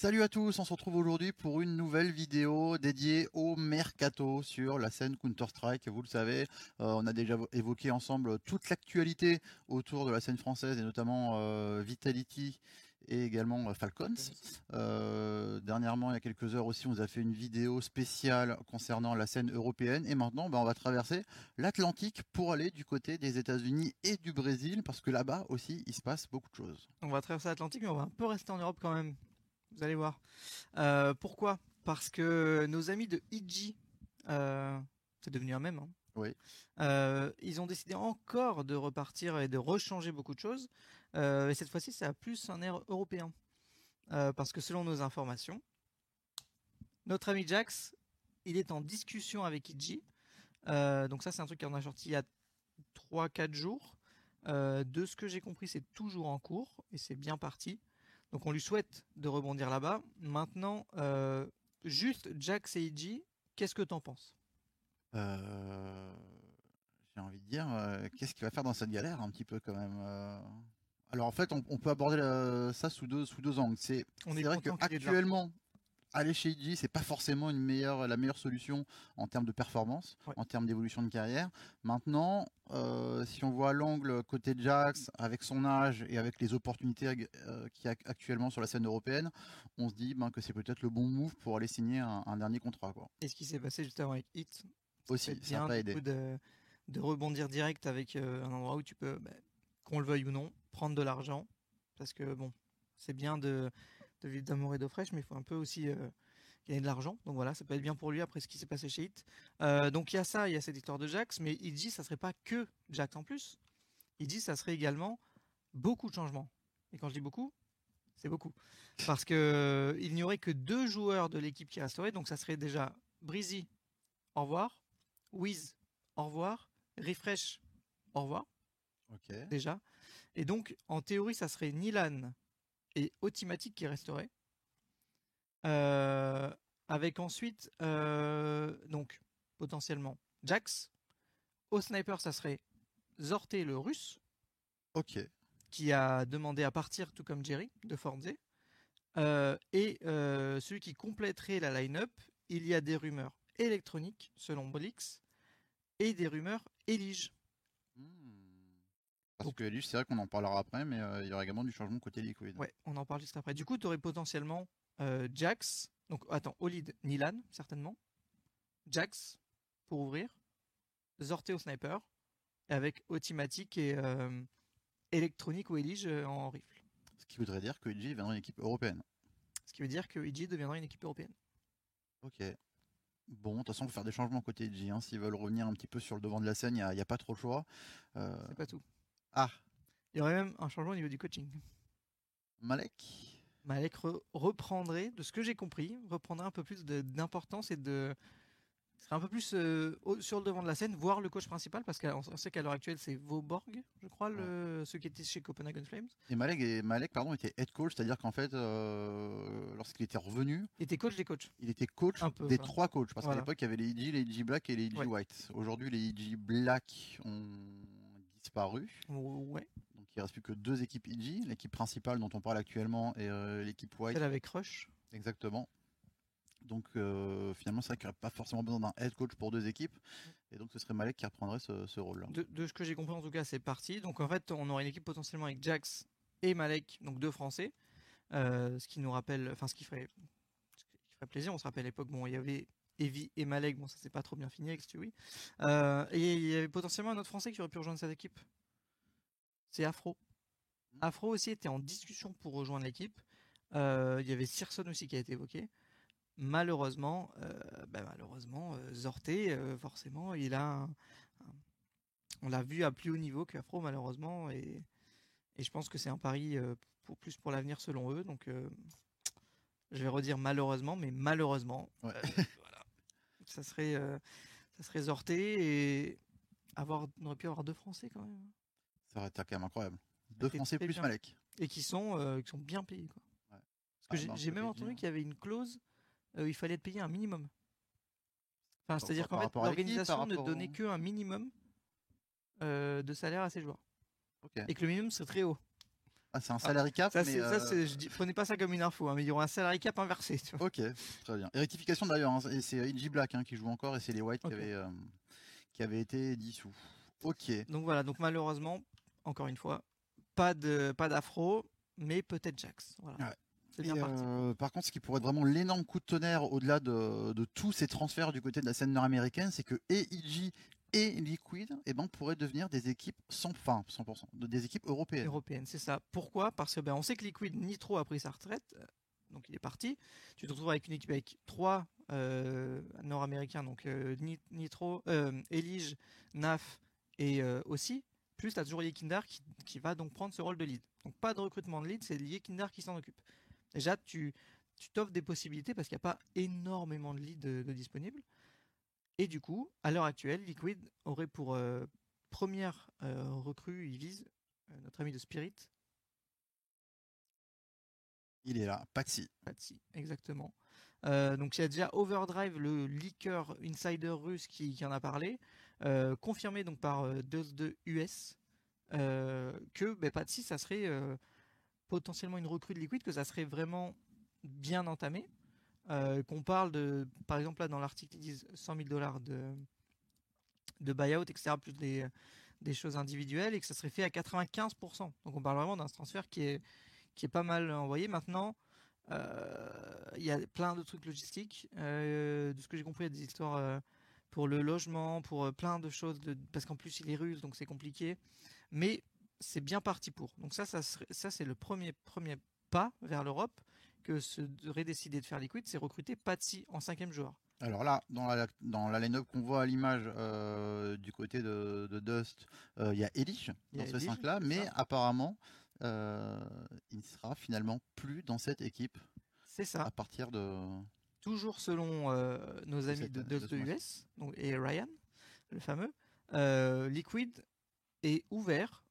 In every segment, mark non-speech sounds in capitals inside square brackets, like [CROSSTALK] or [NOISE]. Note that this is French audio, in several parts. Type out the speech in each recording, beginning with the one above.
Salut à tous, on se retrouve aujourd'hui pour une nouvelle vidéo dédiée au mercato sur la scène Counter-Strike. Vous le savez, euh, on a déjà évoqué ensemble toute l'actualité autour de la scène française et notamment euh, Vitality et également euh, Falcons. dernièrement, il y a quelques heures aussi, on vous a fait une vidéo spéciale concernant la scène européenne. Et maintenant, ben, on va traverser l'Atlantique pour aller du côté des États-Unis et du Brésil, parce que là-bas aussi, il se passe beaucoup de choses. On va traverser l'Atlantique, mais on va un peu rester en Europe quand même. Vous allez voir. Euh, pourquoi? Parce que nos amis de IG, euh, c'est devenu un même. Hein. Oui. Euh, ils ont décidé encore de repartir et de rechanger beaucoup de choses. et cette fois-ci, ça a plus un air européen. parce que selon nos informations, notre ami Jax, il est en discussion avec IG. donc ça, c'est un truc qu'on a sorti il y a 3-4 jours. de ce que j'ai compris, c'est toujours en cours et c'est bien parti. Donc on lui souhaite de rebondir là-bas. Maintenant, euh, juste Jack Seiji, qu'est-ce que t'en penses? Euh, J'ai envie de dire, euh, qu'est-ce qu'il va faire dans cette galère un petit peu quand même Alors en fait, on, peut aborder ça sous deux, sous deux angles. C'est vrai qu'actuellement, aller chez IG, c'est pas forcément une meilleure, la meilleure solution en termes de performance, en termes d'évolution de carrière. Maintenant, euh, si on voit l'angle côté Jax, avec son âge et avec les opportunités euh, qu'il y a actuellement sur la scène européenne, on se dit ben, que c'est peut-être le bon move pour aller signer un, dernier contrat. Quoi. Et ce qui s'est passé juste avant avec Hit aussi, ça pas aidé. De, de, rebondir direct avec euh, un endroit où tu peux, ben, qu'on le veuille ou non, prendre de l'argent. Parce que bon, c'est bien de de vivre d'amour et d'eau fraîche, mais il faut un peu aussi euh, gagner de l'argent. Donc voilà, ça peut être bien pour lui après ce qui s'est passé chez Hit. Euh, donc il y a ça, il y a cette histoire de Jax, mais il dit ça serait pas que Jax en plus. Il dit ça serait également beaucoup de changements. Et quand je dis beaucoup, c'est beaucoup. Parce que euh, il n'y aurait que deux joueurs de l'équipe qui resteraient, donc ça serait déjà Breezy, au revoir, Wiz, au revoir, Refresh, au revoir. Déjà. Et donc, en théorie, ça serait Nilan, et Automatic qui resterait. Euh, avec ensuite, euh, donc, potentiellement, Jax. Au sniper, ça serait Zorté le russe. Ok. Qui a demandé à partir, tout comme Jerry, de Forze. Euh, et celui qui compléterait la line-up, il y a des rumeurs électroniques, selon Blix, et des rumeurs Elige. Parce que Elige, c'est vrai qu'on en parlera après, mais euh, il y aura également du changement côté Liquid. Ouais, on en parle juste après. Du coup, tu aurais potentiellement euh, Jax, donc attends, Olid Nilan, certainement. Jax, pour ouvrir. Zorté au sniper, avec Automatic et euh, électronique ou Elige en rifle. Ce qui voudrait dire que EG deviendra une équipe européenne. Ce qui veut dire que EG deviendra une équipe européenne. Ok. Bon, de toute façon, il faut faire des changements côté EG. Hein. S'ils veulent revenir un petit peu sur le devant de la scène, il n'y a, a, pas trop le choix. C'est pas tout. Ah. Il y aurait même un changement au niveau du coaching. Malek? Malek reprendrait, de ce que j'ai compris, reprendrait un peu plus d'importance et de serait un peu plus euh, sur le devant de la scène, voir le coach principal, parce qu'on sait qu'à l'heure actuelle c'est Vauborg, je crois, le, ceux qui étaient chez Copenhagen Flames. Et Malek, et Malek pardon, était head coach, c'est-à-dire qu'en fait, euh, lorsqu'il était revenu, il était coach des coachs. Il était coach des trois coachs, parce qu'à l'époque il y avait les EG, les EG Black et les EG White. Aujourd'hui, les EG Black ont disparu. Ouais. Donc il reste plus que deux équipes IG, l'équipe principale dont on parle actuellement et euh, l'équipe White. Celle avec Rush. Exactement. Donc euh, finalement, c'est vrai qu'il n'y aurait pas forcément besoin d'un head coach pour deux équipes. Et donc ce serait Malek qui reprendrait ce, rôle-là. De, ce que j'ai compris en tout cas, c'est parti. Donc en fait, on aurait une équipe potentiellement avec Jax et Malek, donc deux Français. Euh, ce qui nous rappelle, enfin ce qui ferait, ce qui ferait plaisir. On se rappelle à l'époque, bon, il y avait Evie et Malek, bon ça c'est pas trop bien fini avec Stewie. Euh, et il y avait potentiellement un autre Français qui aurait pu rejoindre cette équipe. C'est Afro. Hmm. Afro aussi était en discussion pour rejoindre l'équipe. Euh, il y avait Searson aussi qui a été évoqué. Malheureusement, euh, ben malheureusement, Zorté, forcément, il a on l'a vu à plus haut niveau qu'Afro malheureusement et, et je pense que c'est un pari pour plus pour l'avenir selon eux donc je vais redire malheureusement mais malheureusement [LAUGHS] ça serait, euh, ça serait Zorté et avoir, on aurait pu avoir deux Français quand même. Ça aurait été quand même incroyable. Deux Français plus Malek. Et qui sont, euh, qui sont bien payés. Quoi. Parce que ah, j'ai même entendu qu'il y avait une clause où il fallait être payé un minimum. Enfin, c'est-à-dire qu'en fait, l'organisation ne donnait que un minimum euh, de salaire à ses joueurs. Et que le minimum serait très haut. Ah, c'est un salary cap. Ça, mais euh... je dis, prenez pas ça comme une info, hein, mais il y aura un salary cap inversé. Ok, très bien. Et rectification d'ailleurs, hein, c'est IG Black hein, qui joue encore et c'est les White qui, avaient, euh, qui avaient été dissous. Ok. Donc voilà, donc malheureusement, encore une fois, pas de pas d'afro, mais peut-être Jax. Voilà. Euh, par contre, ce qui pourrait être vraiment l'énorme coup de tonnerre au-delà de, de, tous ces transferts du côté de la scène nord-américaine, c'est que EIG et Liquid eh ben, pourraient devenir des équipes sans fin, 100%, des équipes européennes. Européennes, c'est ça. Pourquoi? Parce que ben, on sait que Liquid Nitro a pris sa retraite, euh, donc il est parti. Tu te retrouves avec une équipe avec trois euh, nord-américains, donc Nitro, Elige, Naf et aussi. Plus, tu as toujours Yekindar qui, qui, va donc prendre ce rôle de lead. Donc pas de recrutement de lead, c'est Yekindar qui s'en occupe déjà tu t'offres des possibilités parce qu'il n'y a pas énormément de leads de, disponibles. Et du coup, à l'heure actuelle, Liquid aurait pour euh, première euh, recrue, il vise euh, notre ami de Spirit. Il est là, Patsy. Patsy, exactement. donc il y a déjà Overdrive, le leaker insider russe qui, en a parlé, confirmé donc par 2 US que ben, Patsy, ça serait potentiellement une recrue de Liquid, que ça serait vraiment bien entamé. Euh, qu'on parle de, par exemple là dans l'article ils disent 100 000 dollars de, de buyout, etc., plus des, des choses individuelles, et que ça serait fait à 95%. Donc on parle vraiment d'un transfert qui est, qui est pas mal envoyé. Maintenant, euh, il y a plein de trucs logistiques. Euh, de ce que j'ai compris, il y a des histoires pour le logement, pour plein de choses, parce qu'en plus il est russe, donc c'est compliqué. Mais c'est bien parti pour. Donc ça, ça, ça c'est le premier, premier pas vers l'Europe que serait décidé de faire Liquid, c'est recruter Patsy en cinquième joueur. Alors là, dans la, dans la line-up qu'on voit à l'image euh, du côté de, Dust, euh, il y a Elish dans ce 5-là, mais apparemment, euh, il ne sera finalement plus dans cette équipe. C'est ça. À partir de. Toujours selon nos amis de Dust de US donc, et Ryan, le fameux, Liquid est ouvert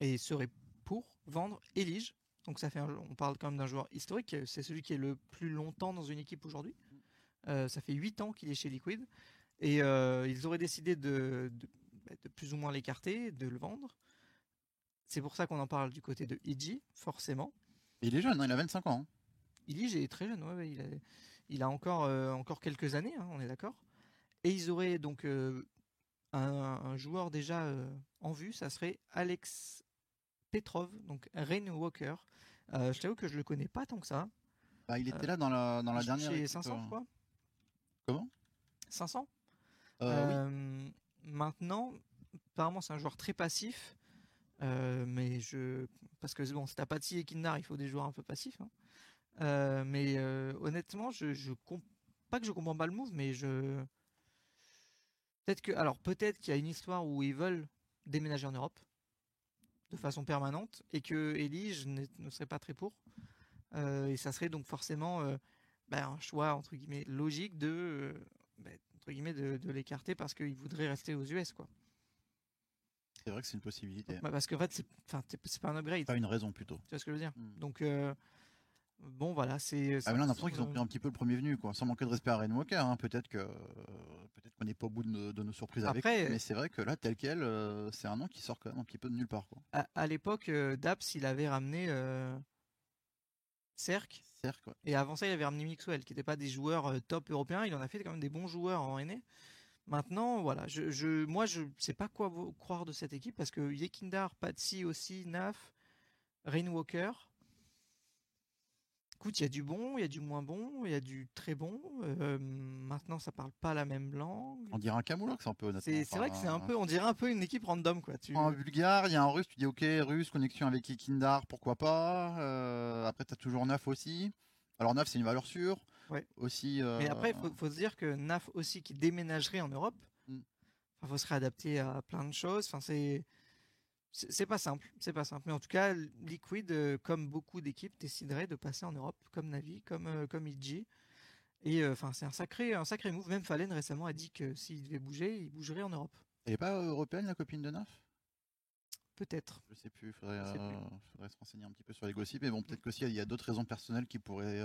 et serait pour vendre Elige. Donc ça fait, on parle quand même d'un joueur historique. C'est celui qui est le plus longtemps dans une équipe aujourd'hui. Euh, ça fait 8 ans qu'il est chez Liquid et euh, ils auraient décidé de, bah, de, plus ou moins l'écarter, de le vendre. C'est pour ça qu'on en parle du côté de Iji, forcément. Il est jeune, hein, il a 25 ans. Hein. Iji est très jeune, ouais, il, a, il, a, encore, euh, encore quelques années, hein, on est d'accord. Et ils auraient donc un, un, joueur déjà en vue, ça serait Alex Petrov, donc Rain Walker. Euh, je t'avoue que je le connais pas tant que ça. Bah, il était euh, là dans la, dans la dernière. Chez 500, je crois. Comment? 500 euh, Maintenant, apparemment, c'est un joueur très passif. mais je. Parce que bon, c'est Apathy et Kindar, il faut des joueurs un peu passifs. Hein. mais honnêtement, je, je pas que je comprends pas le move, mais je. Peut-être que. Alors, peut-être qu'il y a une histoire où ils veulent déménager en Europe de façon permanente et que Elige ne serait pas très pour. Euh, et ça serait donc forcément euh, ben, un choix entre guillemets logique de euh, ben, entre guillemets de, l'écarter parce qu'il voudrait rester aux US quoi. C'est vrai que c'est une possibilité. Bah, parce qu'en fait c'est pas un upgrade. Pas une raison plutôt. Tu vois ce que je veux dire? Hmm. Donc Bon, voilà, c'est. Ah, là, on a l'impression qu'ils ont pris un petit peu le premier venu, quoi. Sans manquer de respect à Rainwalker, hein. peut-être que peut-être qu'on n'est pas au bout de nos, surprises avec lui, mais c'est vrai que là, tel quel, euh, c'est un nom qui sort quand même un petit peu de nulle part, quoi. À, l'époque, euh, Daps, il avait ramené euh, Cerc. Cerc, Et avant ça, il avait ramené Mixwell, qui n'étaient pas des joueurs top européens. Il en a fait quand même des bons joueurs en NA. Maintenant, voilà, je, je, moi, je sais pas quoi croire de cette équipe parce que Yekindar, Patsy aussi, Naf, Rainwalker Écoute, il y a du bon, il y a du moins bon, il y a du très bon. Euh, maintenant, ça parle pas la même langue. On dirait un Camoulox un peu. C'est vrai que c'est un peu, on dirait un peu une équipe random, quoi. Tu... Un bulgare, il y a un russe, tu dis ok, russe, connexion avec Ikindar, pourquoi pas. Euh, après, tu as toujours Naf aussi. Alors, Naf, c'est une valeur sûre. Ouais. Aussi, euh, Mais après, il faut, faut, se dire que Naf aussi, qui déménagerait en Europe, il mm. faut se réadapter à plein de choses. Enfin, c'est c'est pas simple, c'est pas simple. Mais en tout cas, Liquid, euh, comme beaucoup d'équipes, déciderait de passer en Europe, comme Navi, comme euh, comme IG. Et euh, enfin, c'est un sacré, un sacré move. Même Fallen récemment a dit que s'il devait bouger, il bougerait en Europe. Elle est pas européenne, la copine de Naf? Peut-être. Je sais plus, il faudrait, faudrait, se renseigner un petit peu sur les gossips, mais bon, peut-être qu'aussi il y a d'autres raisons personnelles qui pourraient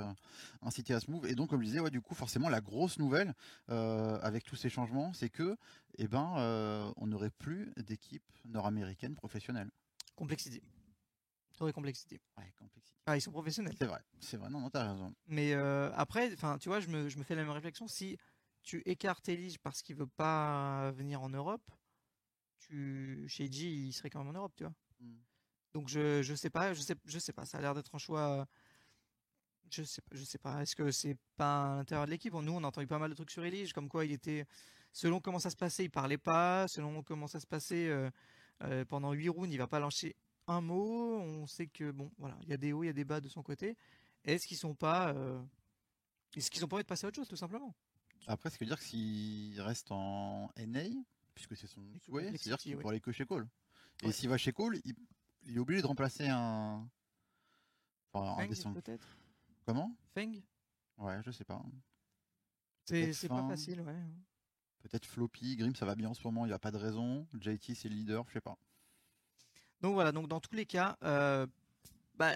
inciter à ce move. Et donc, comme je disais, ouais, du coup, forcément, la grosse nouvelle avec tous ces changements, c'est que, eh ben, on n'aurait plus d'équipe nord-américaine professionnelle. Complexity. T'aurais Complexity. Ouais, Complexity. Ah, ils sont professionnels. C'est vrai, c'est vrai, non, non, t'as raison. Mais euh, après, enfin, tu vois, je me, je me fais la même réflexion. Si tu écartes Elige parce qu'il veut pas venir en Europe, tu, chez G, il serait quand même en Europe, tu vois. Hmm. Donc je, je sais pas, je sais, je sais pas. Ça a l'air d'être un choix. Je sais, je sais pas. Est-ce que c'est pas à l'intérieur de l'équipe? Nous, on a entendu pas mal de trucs sur Elige, comme quoi il était, selon comment ça se passait, il parlait pas. Selon comment ça se passait, euh, euh, pendant 8 rounds, il va pas lancer un mot. On sait que bon, voilà, il y a des hauts, il y a des bas de son côté. Est-ce qu'ils sont pas, euh, est-ce qu'ils ont pas envie de passer à autre chose, tout simplement? Après, ce qui veut dire que s'il reste en NA, puisque c'est son souhait, c'est-à-dire qu'il pourrait aller que chez Cole. Et s'il va chez Cole, il, est obligé de remplacer un. Enfin, un peut-être. Comment? Feng? Ouais, je sais pas. C'est pas facile, ouais. Peut-être Floppy, Grim, ça va bien en ce moment, il n'y a pas de raison. JT, c'est le leader, je sais pas. Donc voilà, donc dans tous les cas, euh, bah,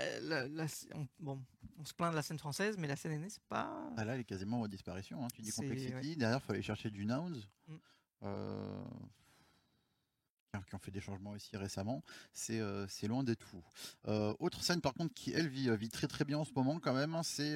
on, bon, on se plaint de la scène française, mais la scène aînée, c'est pas. Ah là, elle est quasiment en disparition. Hein. Tu dis Complexity, derrière, il faut aller chercher du Nouns. Mm. Euh, qui ont fait des changements aussi récemment, c'est euh, loin d'être fou. autre scène par contre qui elle vit, très très bien en ce moment quand même, hein, c'est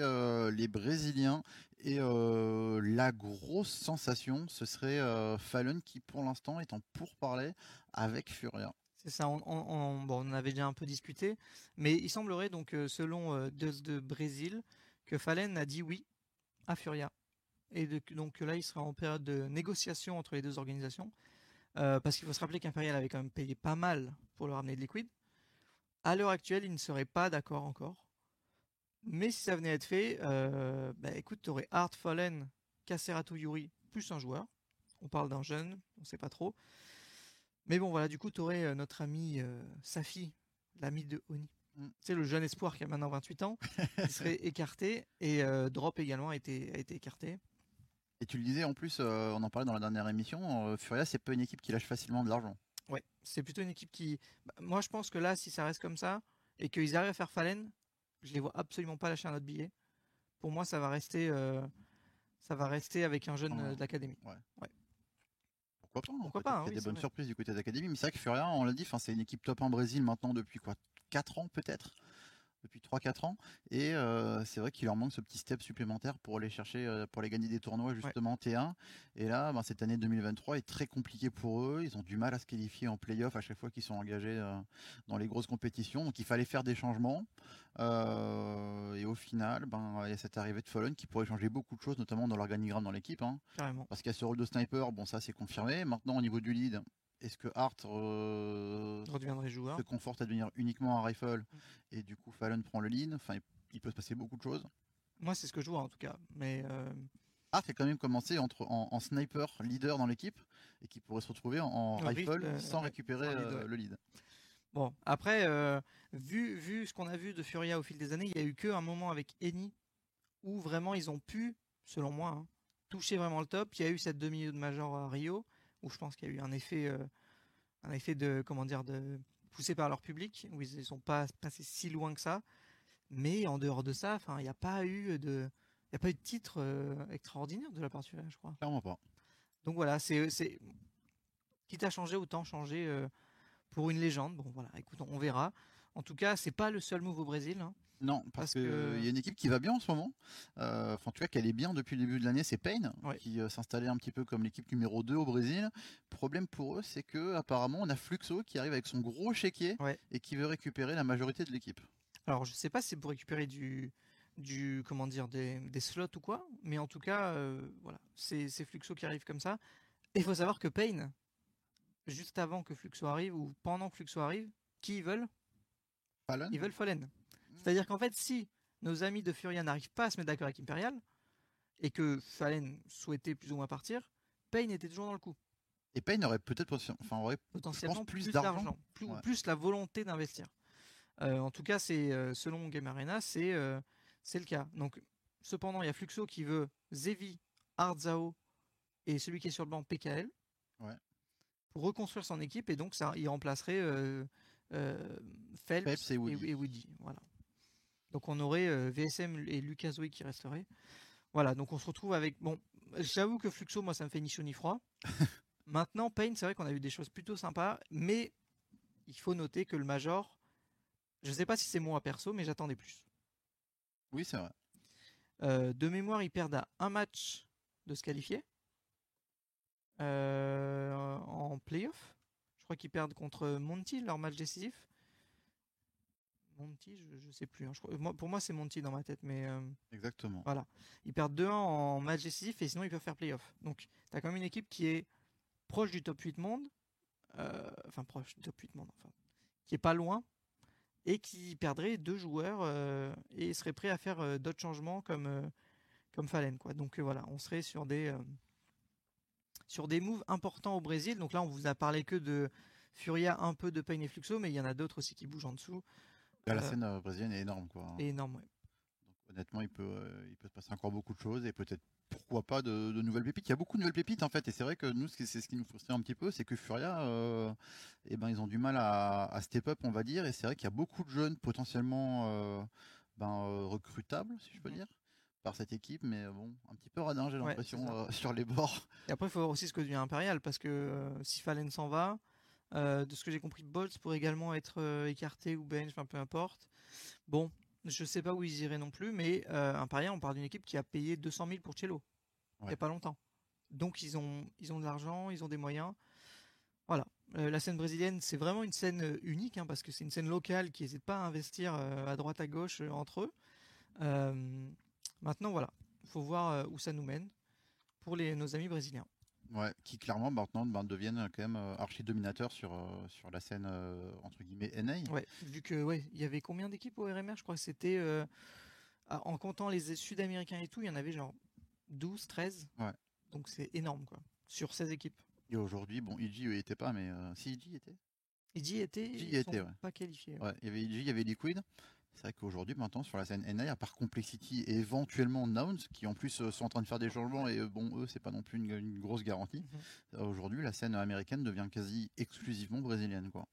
les Brésiliens et la grosse sensation, ce serait Fallon qui pour l'instant est en pourparlers avec Furia. C'est ça, on, on, avait déjà un peu discuté, mais il semblerait donc, euh, selon euh, de Brésil, que Fallen a dit oui à Furia. Et donc là, il sera en période de négociation entre les deux organisations, euh, parce qu'il faut se rappeler qu'Imperial avait quand même payé pas mal pour leur ramener de liquide. À l'heure actuelle, il ne serait pas d'accord encore. Mais si ça venait à être fait, bah, écoute, tu aurais Art Fallen, Caseratu Yuri, plus un joueur. On parle d'un jeune, on ne sait pas trop. Mais bon, voilà, du coup, tu aurais euh, notre ami euh, Safi, l'ami de Oni. Mm. C'est le jeune espoir qui a maintenant 28 ans, qui serait [LAUGHS] écarté. Et euh, Drop également a été, a été écarté. Et tu le disais en plus, on en parlait dans la dernière émission, Furia, c'est pas une équipe qui lâche facilement de l'argent. Ouais, c'est plutôt une équipe qui. Bah, moi, je pense que là, si ça reste comme ça, et qu'ils arrivent à faire Fallen, je les vois absolument pas lâcher un autre billet. Pour moi, ça va rester, ça va rester avec un jeune de l'académie. Ouais. ouais pourquoi pas Il y a des bonnes surprises du côté d'académie, mais c'est vrai que Furia, on l'a dit, c'est une équipe top en Brésil maintenant depuis quoi 4 ans peut-être? Depuis 3-4 ans et euh, c'est vrai qu'il leur manque ce petit step supplémentaire pour aller chercher euh, pour les gagner des tournois justement T1 et là ben, cette année 2023 est très compliquée pour eux ils ont du mal à se qualifier en playoff à chaque fois qu'ils sont engagés euh, dans les grosses compétitions donc il fallait faire des changements et au final, ben, il y a cette arrivée de Fallen qui pourrait changer beaucoup de choses, notamment dans l'organigramme dans l'équipe. Hein. Parce qu'il y a ce rôle de sniper, bon, ça c'est confirmé. Maintenant, au niveau du lead, est-ce que Hart euh, se conforte à devenir uniquement un rifle mm. et du coup Fallon prend le lead? Enfin, il peut se passer beaucoup de choses. Moi, c'est ce que je vois en tout cas. Mais euh... Hart a quand même commencé entre, en, sniper leader dans l'équipe et qui pourrait se retrouver en, rifle euh, sans récupérer le lead. Bon, après, vu, vu ce qu'on a vu de Furia au fil des années, il n'y a eu qu'un moment avec Eni où vraiment ils ont pu, selon moi, hein, toucher vraiment le top. Il y a eu cette demi de major à Rio où je pense qu'il y a eu un effet, euh, un effet de, comment dire, de poussé par leur public où ils ne sont pas passés si loin que ça. Mais en dehors de ça, il n'y a pas eu de, il a pas eu de titre euh, extraordinaire de la part je crois. Clairement pas. Donc voilà, c'est, c'est, quitte à changer, autant changer pour une légende. Bon, voilà, écoute, on verra. En tout cas, c'est pas le seul move au Brésil. Hein. Non, parce, qu'il y a une équipe qui va bien en ce moment. Euh, en tout cas, qu'elle est bien depuis le début de l'année, c'est Payne, qui euh, s'installait un petit peu comme l'équipe numéro 2 au Brésil. Problème pour eux, c'est que apparemment, on a Fluxo qui arrive avec son gros chéquier et qui veut récupérer la majorité de l'équipe. Alors, je sais pas si c'est pour récupérer du, du comment dire, des, slots ou quoi, mais en tout cas, euh, voilà, c'est Fluxo qui arrive comme ça. Et il faut savoir que Payne, juste avant que Fluxo arrive ou pendant que Fluxo arrive, qui ils veulent? Fallen Ils veulent Fallen. Hmm. C'est-à-dire qu'en fait, si nos amis de Furia n'arrivent pas à se mettre d'accord avec Imperial et que Fallen souhaitait plus ou moins partir, Payne était toujours dans le coup. Et Payne aurait peut-être enfin, aurait potentiellement plus, d'argent, plus, plus, la volonté d'investir. Euh, en tout cas, c'est euh, selon Game Arena, c'est euh, c'est le cas. Donc, cependant, il y a Fluxo qui veut Zevi, Ardzao et celui qui est sur le banc PKL. Ouais pour reconstruire son équipe et donc ça, il remplacerait euh, Phelps, et, Woody. Voilà. Donc on aurait euh, VSM et Lucas Zoe qui resteraient. Voilà, donc on se retrouve avec. Bon, j'avoue que Fluxo, moi, ça me fait ni chaud ni froid. [LAUGHS] Maintenant, Payne, c'est vrai qu'on a vu des choses plutôt sympas, mais il faut noter que le Major Je sais pas si c'est moi perso, mais j'attendais plus. Oui, c'est vrai. Euh, de mémoire, ils perdent à un match de se qualifier euh, en playoff. Je crois qu'ils perdent contre Monty leur match décisif. Monty, je, ne sais plus. Hein. pour moi, c'est Monty dans ma tête, mais euh, exactement. Voilà, ils perdent 2-1 en match décisif et sinon ils peuvent faire playoff. Donc, tu as quand même une équipe qui est proche du top 8 monde, enfin proche du top 8 monde, enfin, qui est pas loin et qui perdrait deux joueurs euh, et serait prêt à faire euh, d'autres changements comme euh, comme Fallen quoi. Donc voilà, on serait sur des sur des moves importants au Brésil. Donc là, on vous a parlé que de Furia, un peu de Pain et Fluxo, mais il y en a d'autres aussi qui bougent en dessous. la scène brésilienne est énorme quoi. énorme, ouais. Donc honnêtement, il peut il peut se passer encore beaucoup de choses et peut-être pourquoi pas de, nouvelles pépites. Il y a beaucoup de nouvelles pépites en fait, et c'est vrai que nous, c'est ce qui nous frustrait un petit peu, c'est que Furia, euh, eh ben, ils ont du mal à, step up, on va dire, et c'est vrai qu'il y a beaucoup de jeunes potentiellement euh, ben, euh, recrutables, si je peux dire par cette équipe, mais bon, un petit peu radin, j'ai l'impression, [LAUGHS] sur les bords. Et après, il faut voir aussi ce que devient Impérial, parce que si Fallen s'en va, de ce que j'ai compris, Bolts pourrait également être écarté ou bench, enfin peu importe. Bon, je sais pas où ils iraient non plus, mais euh, pari, on parle d'une équipe qui a payé 200 000 pour Cello. Il n'y a pas longtemps. Donc ils ont, ils ont de l'argent, ils ont des moyens. Voilà. Euh, la scène brésilienne, c'est vraiment une scène euh, unique, hein, parce que c'est une scène locale qui n'hésite pas à investir à droite, à gauche entre eux. Maintenant, voilà. Il faut voir où ça nous mène pour les, nos amis brésiliens. Ouais, qui clairement maintenant ben, deviennent quand même euh, archi dominateurs sur, euh, sur la scène euh, entre guillemets NA. Ouais, vu que ouais, il y avait combien d'équipes au RMR Je crois que c'était en comptant les Sud-Américains et tout, il y en avait genre 12, 13. Ouais. Donc c'est énorme quoi, sur 16 équipes. Et aujourd'hui, bon, EG n'y était pas, mais si EG était? EG était, ils était, pas qualifiés. Ouais. il y avait EG, il y avait Liquid. C'est vrai qu'aujourd'hui, maintenant, sur la scène NA, à part Complexity et éventuellement Nouns, qui en plus euh, sont en train de faire des changements, et euh, bon, eux, c'est pas non plus une, grosse garantie. Mhm. Aujourd'hui, la scène américaine devient quasi exclusivement brésilienne, quoi.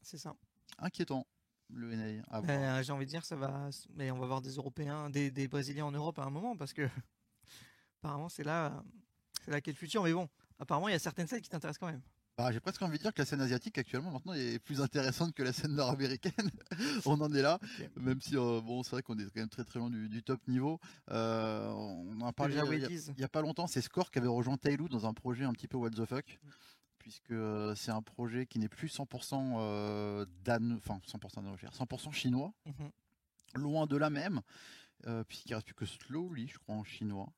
C'est ça. Inquiétant. Le NA. Ben, j'ai envie de dire, ça va, mais on va voir des Européens, des, Brésiliens en Europe à un moment, parce que [LAUGHS] apparemment, c'est là, c'est là qu'est le futur. Mais bon, apparemment, il y a certaines scènes qui t'intéressent quand même. Bah, j'ai presque envie de dire que la scène asiatique actuellement maintenant est plus intéressante que la scène nord-américaine. [LAUGHS] on en est là, même si euh, bon c'est vrai qu'on est quand même très très loin du, top niveau. Euh, on en a parlé il y, a pas longtemps, c'est Score qui avait rejoint Tailou dans un projet un petit peu what the fuck. Mm. Puisque euh, c'est un projet qui n'est plus 100% dan... enfin 100% 100% chinois, mm-hmm. loin de là même, puisqu'il reste plus que Slowly, je crois en chinois.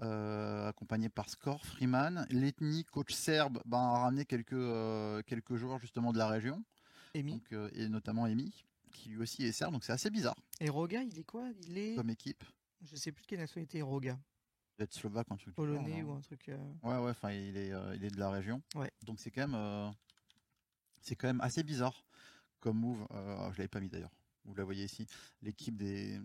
Euh, accompagné par Score, Freeman. L'ethnie coach serbe ben, a ramené quelques, euh, quelques joueurs justement de la région. Euh, et notamment Emi, qui lui aussi est serbe, donc c'est assez bizarre. Et Roga, il est quoi? Il est. Comme équipe. Je sais plus de quelle nationalité est Roga. Peut-être slovaque, un truc. Polonais ou un truc. Ouais, ouais, enfin, il est, il est de la région. Ouais. Donc c'est quand même. c'est quand même assez bizarre comme move. je l'avais pas mis d'ailleurs. Vous la voyez ici. L'équipe des,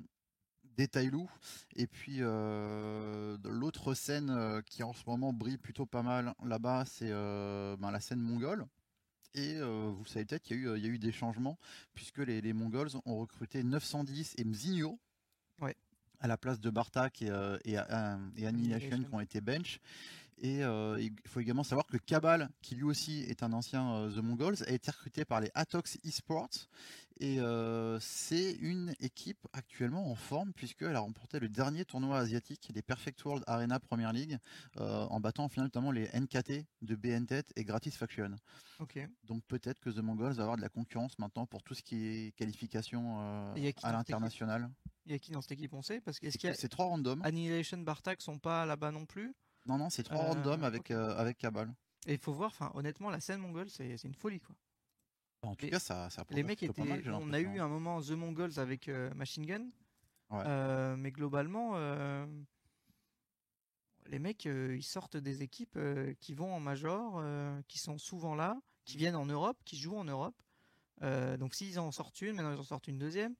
des Tailou. Et puis euh, l'autre scène euh, qui en ce moment brille plutôt pas mal là-bas, c'est euh, ben, la scène mongole. Et vous savez peut-être qu'il y, a eu des changements puisque les, Mongols ont recruté 910 et Mzinho à la place de Bartak et, et, et Annihilation qui ont été bench. Et il faut également savoir que Cabal, qui lui aussi est un ancien The Mongols, a été recruté par les Atox Esports et euh, c'est une équipe actuellement en forme puisqu'elle a remporté le dernier tournoi asiatique, les Perfect World Arena Premier League, euh, en battant finalement notamment les NKT de BNTET et Gratisfaction. Okay. Donc peut-être que The Mongols va avoir de la concurrence maintenant pour tout ce qui est qualification euh, à l'international. Il y a qui dans cette équipe, on sait? Parce que est C'est trois randoms. Annihilation, Bartak sont pas là-bas non plus? Non non, c'est trois randoms avec avec Cabal. Et il faut voir, enfin honnêtement, la scène mongole, c'est une folie quoi. En tout cas, ça, Les mecs étaient. on a eu un moment The Mongols avec euh, Machine Gun. Euh, mais globalement, euh, les mecs, ils sortent des équipes qui vont en major, qui sont souvent là, qui viennent en Europe, qui jouent en Europe. donc s'ils en sortent une, maintenant ils en sortent une deuxième.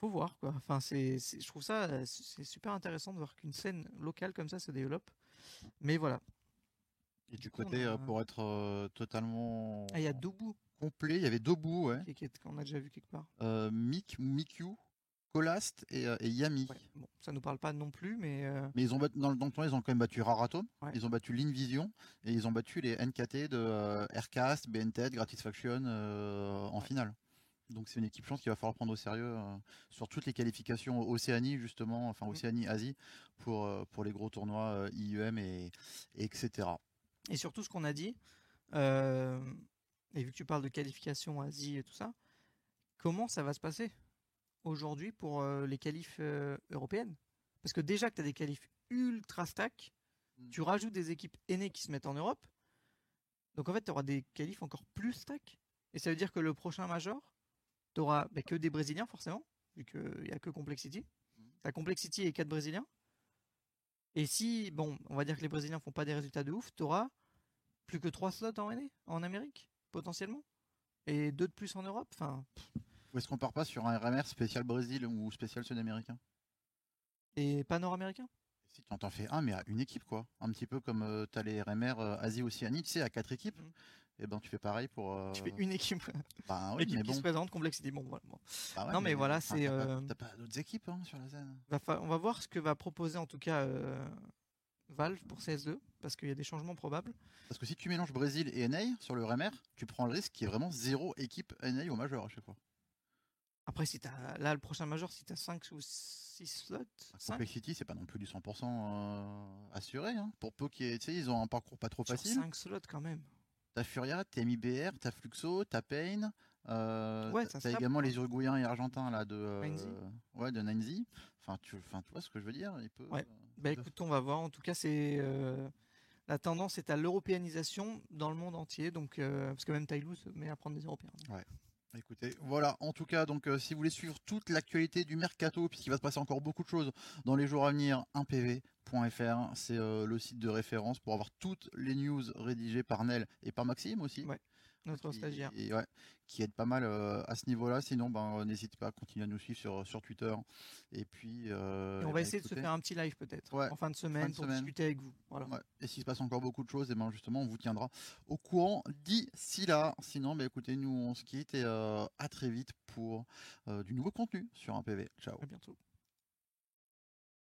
Faut voir quoi. Enfin, c'est, je trouve ça c'est super intéressant de voir qu'une scène locale comme ça se développe. Mais voilà. Et du, côté, pour être totalement. Ah, il y a Doubou complet. Il y avait Dobu, ouais. qu'on a déjà vu quelque part. Euh, Mik, Mikyu, Kolast et, euh, Yami. bon, ça nous parle pas non plus, mais. Euh, mais ils ont battu, dans, le temps, ils ont quand même battu Raratom. Ils ont battu l'Invision et ils ont battu les NKT de Aircast, BNT, Gratisfaction en finale. Donc c'est une équipe, je pense qu'il va falloir prendre au sérieux sur toutes les qualifications Océanie justement, enfin mm. Océanie, Asie, pour, les gros tournois IUM et, etc. Et surtout ce qu'on a dit, et vu que tu parles de qualification Asie et tout ça, comment ça va se passer aujourd'hui pour euh, les qualifs euh, européennes? Parce que déjà que tu as des qualifs ultra stack, hmm. tu rajoutes des équipes aînées qui se mettent en Europe. Donc en fait, tu auras des qualifs encore plus stack. Et ça veut dire que le prochain Major, tu n'auras bah, que des Brésiliens forcément, vu qu'il n'y a que Complexity. Hmm. Tu as Complexity et 4 Brésiliens. Et si, bon, on va dire que les Brésiliens font pas des résultats de ouf, tu auras plus que 3 slots en, en Amérique potentiellement et deux de plus en Europe. Enfin. Ou est-ce qu'on part pas sur un RMR spécial Brésil ou spécial sud-américain? Et pas nord-américain Si tu en fais un, mais à une équipe quoi. Un petit peu comme euh, tu as les RMR euh, Asie-Océanie, tu sais, à quatre équipes. Mhm. Et eh ben tu fais pareil pour. [LAUGHS] Euh, tu fais une équipe. [LAUGHS] Bah, oui, bon. qui se présente, complexité. Bon, voilà. Bah non, mais, voilà, c'est. T'as pas, d'autres équipes hein, sur la scène. on va voir ce que va proposer en tout cas Valve pour CS2 parce qu'il y a des changements probables. Parce que si tu mélanges Brésil et NA sur le RMR, tu prends le risque qu'il y ait vraiment zéro équipe NA au majeur à chaque fois. Après, si as, là, le prochain major, si tu as 5 ou 6 slots. Complexity, c'est pas non plus du 100% euh, assuré. Hein. Pour peu qu'ils ils ont un parcours pas trop facile. 5 slots quand même. T'as Furia, t'as MIBR, t'as Fluxo, t'as Pain. Euh, ouais, t'as également les Uruguayens et Argentins là de euh, ouais de Nanzi. Enfin tu, enfin tu vois ce que je veux dire. Il peut, ouais. Bah écoute, on va voir. En tout cas, c'est euh, la tendance est à l'européanisation dans le monde entier. Donc, euh, parce que même Tailou se met à prendre des Européens. Ouais. Écoutez, voilà, en tout cas, donc euh, si vous voulez suivre toute l'actualité du mercato, puisqu'il va se passer encore beaucoup de choses dans les jours à venir, 1pv.fr, c'est le site de référence pour avoir toutes les news rédigées par Nel et par Maxime aussi. Notre stagiaire. qui aide pas mal euh, à ce niveau-là. Sinon, ben, euh, n'hésitez pas à continuer à nous suivre sur, sur Twitter. Et puis. Euh, on va essayer de se faire un petit live peut-être en fin de semaine pour discuter avec vous. Voilà. Et s'il se passe encore beaucoup de choses, et ben justement, on vous tiendra au courant d'ici là. Sinon, ben, écoutez, nous on se quitte et à très vite pour du nouveau contenu sur un PV. Ciao. À bientôt.